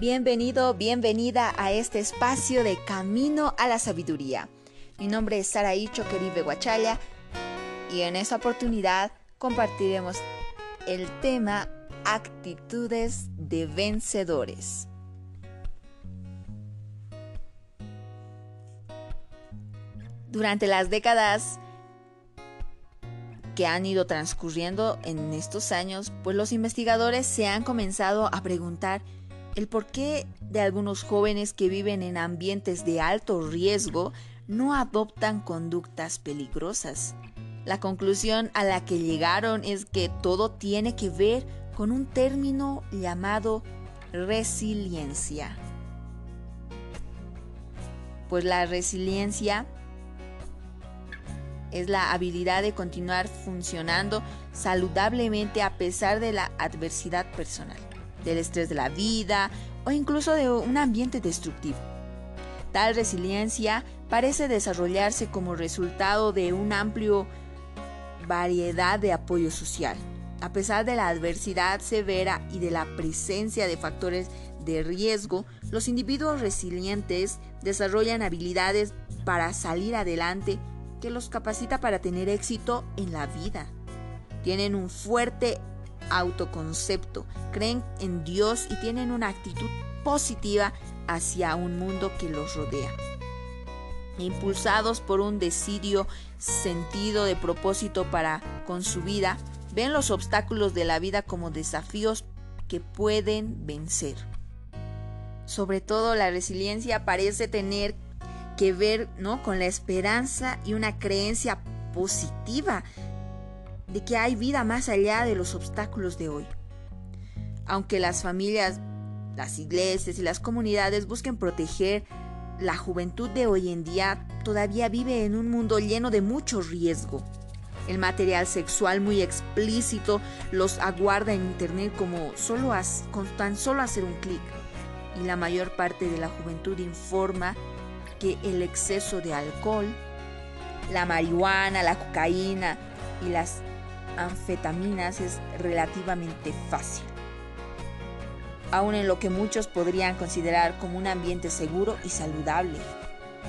Bienvenido, bienvenida a este espacio de Camino a la Sabiduría. Mi nombre es Saraí Choqueribe Guachaya y en esta oportunidad compartiremos el tema Actitudes de Vencedores. Durante las décadas que han ido transcurriendo en estos años, pues los investigadores se han comenzado a preguntar el porqué de algunos jóvenes que viven en ambientes de alto riesgo no adoptan conductas peligrosas. La conclusión a la que llegaron es que todo tiene que ver con un término llamado resiliencia. Pues la resiliencia es la habilidad de continuar funcionando saludablemente a pesar de la adversidad personal, del estrés de la vida o incluso de un ambiente destructivo. Tal resiliencia parece desarrollarse como resultado de una amplia variedad de apoyo social. A pesar de la adversidad severa y de la presencia de factores de riesgo, los individuos resilientes desarrollan habilidades para salir adelante que los capacita para tener éxito en la vida. Tienen un fuerte autoconcepto, creen en Dios y tienen una actitud positiva hacia un mundo que los rodea. Impulsados por un decidio sentido de propósito para con su vida, ven los obstáculos de la vida como desafíos que pueden vencer. Sobre todo la resiliencia parece tener que ver ¿no? con la esperanza y una creencia positiva de que hay vida más allá de los obstáculos de hoy. Aunque las familias, las iglesias y las comunidades busquen proteger la juventud de hoy en día, todavía vive en un mundo lleno de mucho riesgo. El material sexual muy explícito los aguarda en internet como solo con tan solo hacer un clic. Y la mayor parte de la juventud informa que el exceso de alcohol, la marihuana, la cocaína y las anfetaminas es relativamente fácil, aun en lo que muchos podrían considerar como un ambiente seguro y saludable.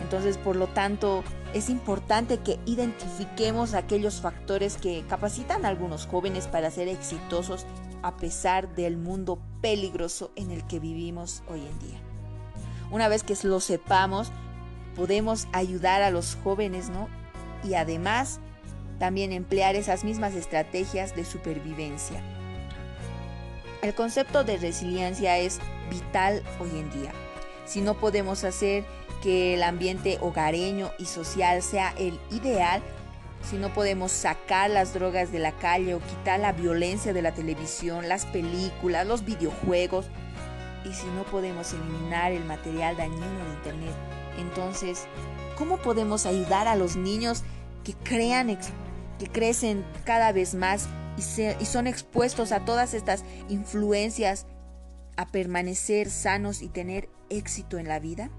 Entonces, por lo tanto, es importante que identifiquemos aquellos factores que capacitan a algunos jóvenes para ser exitosos a pesar del mundo peligroso en el que vivimos hoy en día. Una vez que lo sepamos, podemos ayudar a los jóvenes, ¿no? Y además también emplear esas mismas estrategias de supervivencia. El concepto de resiliencia es vital hoy en día. Si no podemos hacer que el ambiente hogareño y social sea el ideal, si no podemos sacar las drogas de la calle o quitar la violencia de la televisión, las películas, los videojuegos, y si no podemos eliminar el material dañino de Internet, entonces, ¿cómo podemos ayudar a los niños que crean, que crecen cada vez más y, son expuestos a todas estas influencias a permanecer sanos y tener éxito en la vida?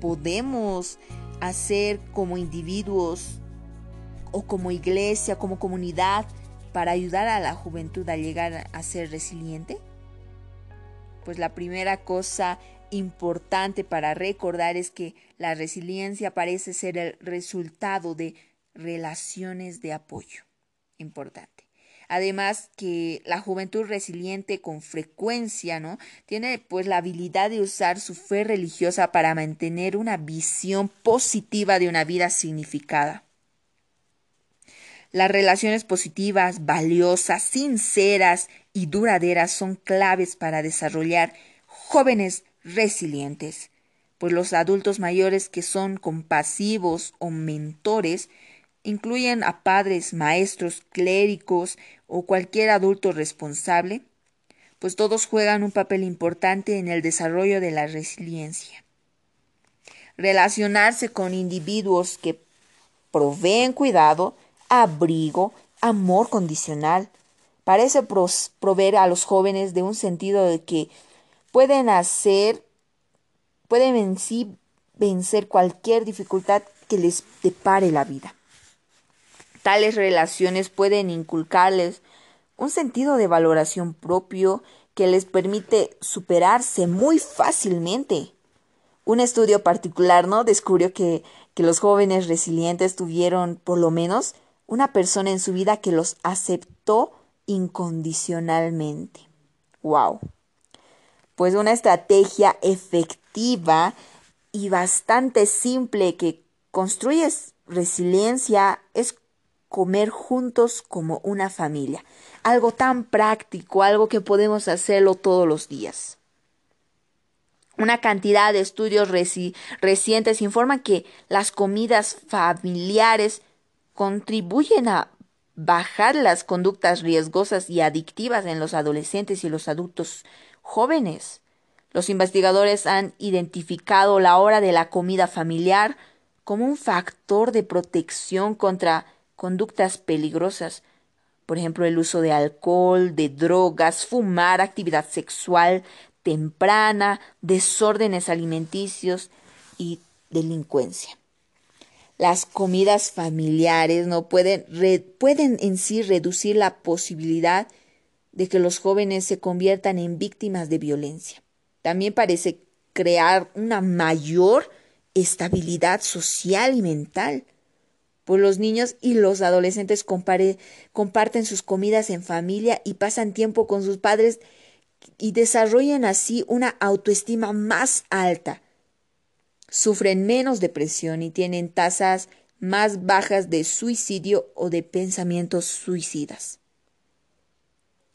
¿Podemos hacer como individuos o como iglesia, como comunidad, para ayudar a la juventud a llegar a ser resiliente? Pues la primera cosa importante para recordar es que la resiliencia parece ser el resultado de relaciones de apoyo. Importante. Además que la juventud resiliente con frecuencia, ¿no? Tiene pues la habilidad de usar su fe religiosa para mantener una visión positiva de una vida significada. Las relaciones positivas, valiosas, sinceras y duraderas son claves para desarrollar jóvenes resilientes, pues los adultos mayores que son compasivos o mentores incluyen a padres, maestros, clérigos o cualquier adulto responsable, pues todos juegan un papel importante en el desarrollo de la resiliencia. Relacionarse con individuos que proveen cuidado, abrigo, amor condicional, parece proveer a los jóvenes de un sentido de que pueden hacer, pueden en sí vencer cualquier dificultad que les depare la vida. Tales relaciones pueden inculcarles un sentido de valoración propio que les permite superarse muy fácilmente. Un estudio particular, ¿no? Descubrió que, que los jóvenes resilientes tuvieron por lo menos una persona en su vida que los aceptó incondicionalmente. ¡Wow! Pues una estrategia efectiva y bastante simple que construye resiliencia es comer juntos como una familia. Algo tan práctico, algo que podemos hacerlo todos los días. Una cantidad de estudios recientes informan que las comidas familiares contribuyen a bajar las conductas riesgosas y adictivas en los adolescentes y los adultos jóvenes. Los investigadores han identificado la hora de la comida familiar como un factor de protección contra conductas peligrosas, por ejemplo, el uso de alcohol, de drogas, fumar, actividad sexual temprana, desórdenes alimenticios y delincuencia. Las comidas familiares no pueden, pueden en sí reducir la posibilidad de que los jóvenes se conviertan en víctimas de violencia. También parece crear una mayor estabilidad social y mental. Pues los niños y los adolescentes comparten sus comidas en familia y pasan tiempo con sus padres y desarrollan así una autoestima más alta. Sufren menos depresión y tienen tasas más bajas de suicidio o de pensamientos suicidas.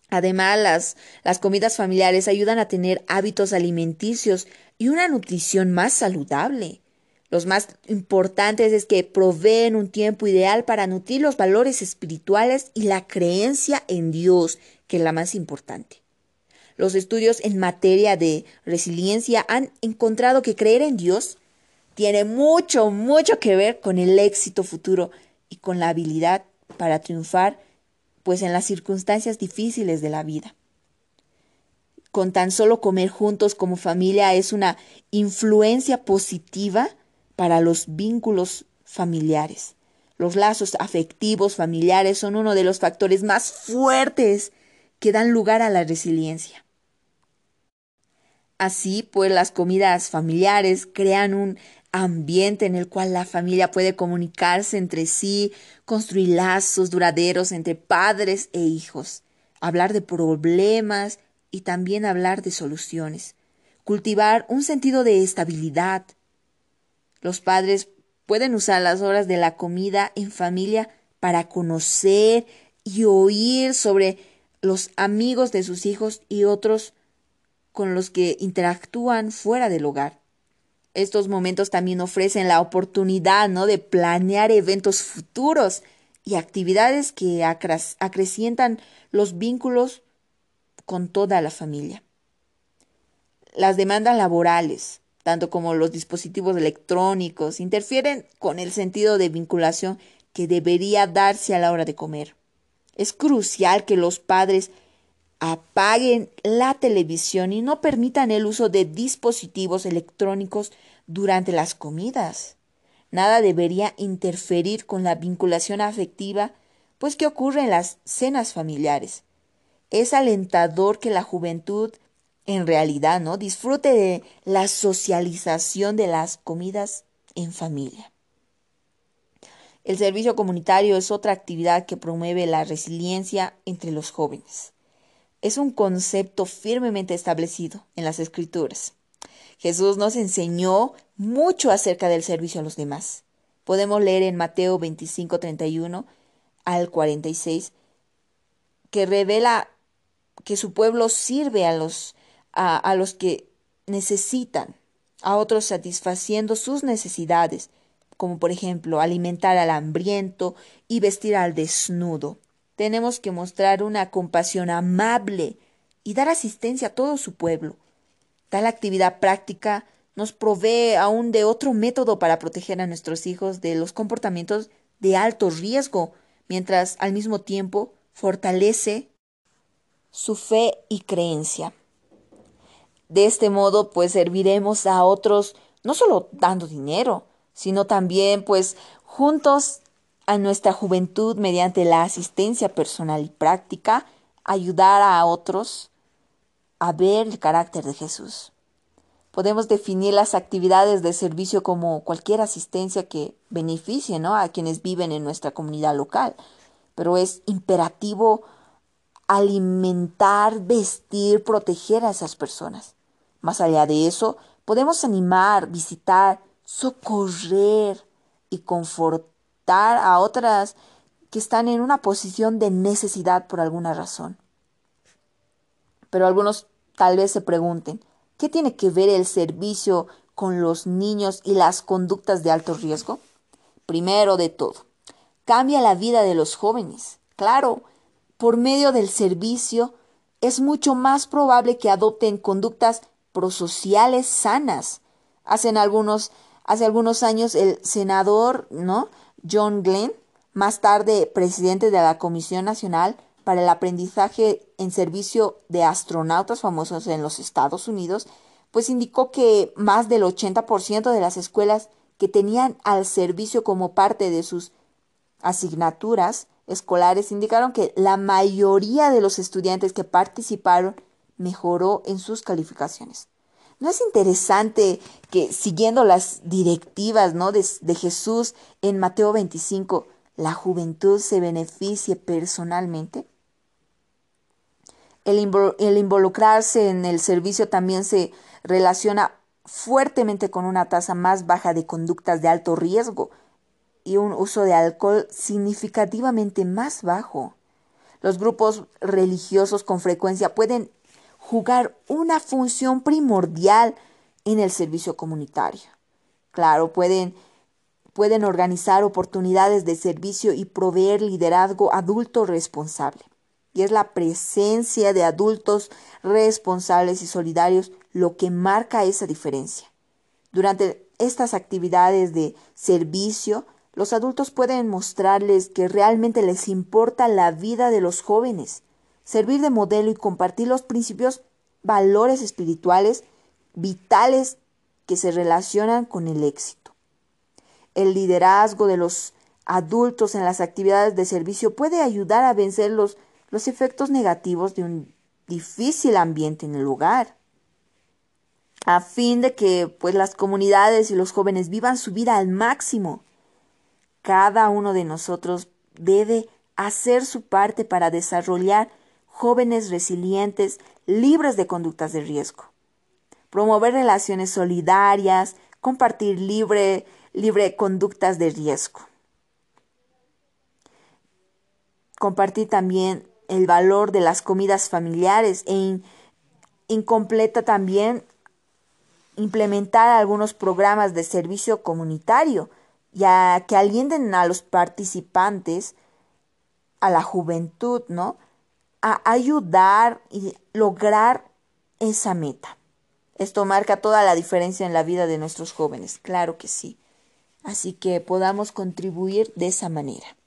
Además, las, las, comidas familiares ayudan a tener hábitos alimenticios y una nutrición más saludable. Los más importantes es que proveen un tiempo ideal para nutrir los valores espirituales y la creencia en Dios, que es la más importante. Los estudios en materia de resiliencia han encontrado que creer en Dios tiene mucho, mucho que ver con el éxito futuro y con la habilidad para triunfar pues en las circunstancias difíciles de la vida. Con tan solo comer juntos como familia es una influencia positiva para los vínculos familiares. Los lazos afectivos familiares son uno de los factores más fuertes que dan lugar a la resiliencia. Así pues, las comidas familiares crean un ambiente en el cual la familia puede comunicarse entre sí, construir lazos duraderos entre padres e hijos, hablar de problemas y también hablar de soluciones, cultivar un sentido de estabilidad. Los padres pueden usar las horas de la comida en familia para conocer y oír sobre los amigos de sus hijos y otros con los que interactúan fuera del hogar estos momentos también ofrecen la oportunidad, ¿no? De planear eventos futuros y actividades que acrecientan los vínculos con toda la familia. Las demandas laborales, tanto como los dispositivos electrónicos, interfieren con el sentido de vinculación que debería darse a la hora de comer. Es crucial que los padres apaguen la televisión y no permitan el uso de dispositivos electrónicos durante las comidas. Nada debería interferir con la vinculación afectiva, pues que ocurre en las cenas familiares. Es alentador que la juventud en realidad no disfrute de la socialización de las comidas en familia. El servicio comunitario es otra actividad que promueve la resiliencia entre los jóvenes es un concepto firmemente establecido en las escrituras. Jesús nos enseñó mucho acerca del servicio a los demás. Podemos leer en Mateo 25, 31 al 46, que revela que su pueblo sirve a los, a, los que necesitan, a otros satisfaciendo sus necesidades, como por ejemplo alimentar al hambriento y vestir al desnudo tenemos que mostrar una compasión amable y dar asistencia a todo su pueblo. Tal actividad práctica nos provee aún de otro método para proteger a nuestros hijos de los comportamientos de alto riesgo, mientras al mismo tiempo fortalece su fe y creencia. De este modo, pues serviremos a otros no solo dando dinero, sino también pues juntos a nuestra juventud mediante la asistencia personal y práctica, ayudar a otros a ver el carácter de Jesús. Podemos definir las actividades de servicio como cualquier asistencia que beneficie ¿no? a quienes viven en nuestra comunidad local, pero es imperativo alimentar, vestir, proteger a esas personas. Más allá de eso, podemos animar, visitar, socorrer y confortar a otras que están en una posición de necesidad por alguna razón. Pero algunos tal vez se pregunten, ¿qué tiene que ver el servicio con los niños y las conductas de alto riesgo? Primero de todo, cambia la vida de los jóvenes. Claro, por medio del servicio es mucho más probable que adopten conductas prosociales sanas. Hace algunos, hace algunos años el senador, ¿no? John Glenn, más tarde presidente de la Comisión Nacional para el Aprendizaje en Servicio de Astronautas Famosos en los Estados Unidos, pues indicó que más del 80% de las escuelas que tenían al servicio como parte de sus asignaturas escolares indicaron que la mayoría de los estudiantes que participaron mejoró en sus calificaciones. ¿No es interesante que siguiendo las directivas ¿no? de, Jesús en Mateo 25, la juventud se beneficie personalmente? El, el involucrarse en el servicio también se relaciona fuertemente con una tasa más baja de conductas de alto riesgo, y un uso de alcohol significativamente más bajo. Los grupos religiosos con frecuencia pueden jugar una función primordial en el servicio comunitario. Claro, pueden, pueden organizar oportunidades de servicio y proveer liderazgo adulto responsable. Y es la presencia de adultos responsables y solidarios lo que marca esa diferencia. Durante estas actividades de servicio, los adultos pueden mostrarles que realmente les importa la vida de los jóvenes, servir de modelo y compartir los principios, valores espirituales vitales que se relacionan con el éxito. El liderazgo de los adultos en las actividades de servicio puede ayudar a vencer los, los efectos negativos de un difícil ambiente en el hogar a fin de que pues las comunidades y los jóvenes vivan su vida al máximo cada uno de nosotros debe hacer su parte para desarrollar jóvenes resilientes, libres de conductas de riesgo. Promover relaciones solidarias, compartir libre, libre conductas de riesgo. Compartir también el valor de las comidas familiares e incompleta también implementar algunos programas de servicio comunitario ya que alienten a los participantes, a la juventud, ¿no? A ayudar y lograr esa meta. Esto marca toda la diferencia en la vida de nuestros jóvenes, claro que sí. Así que podamos contribuir de esa manera.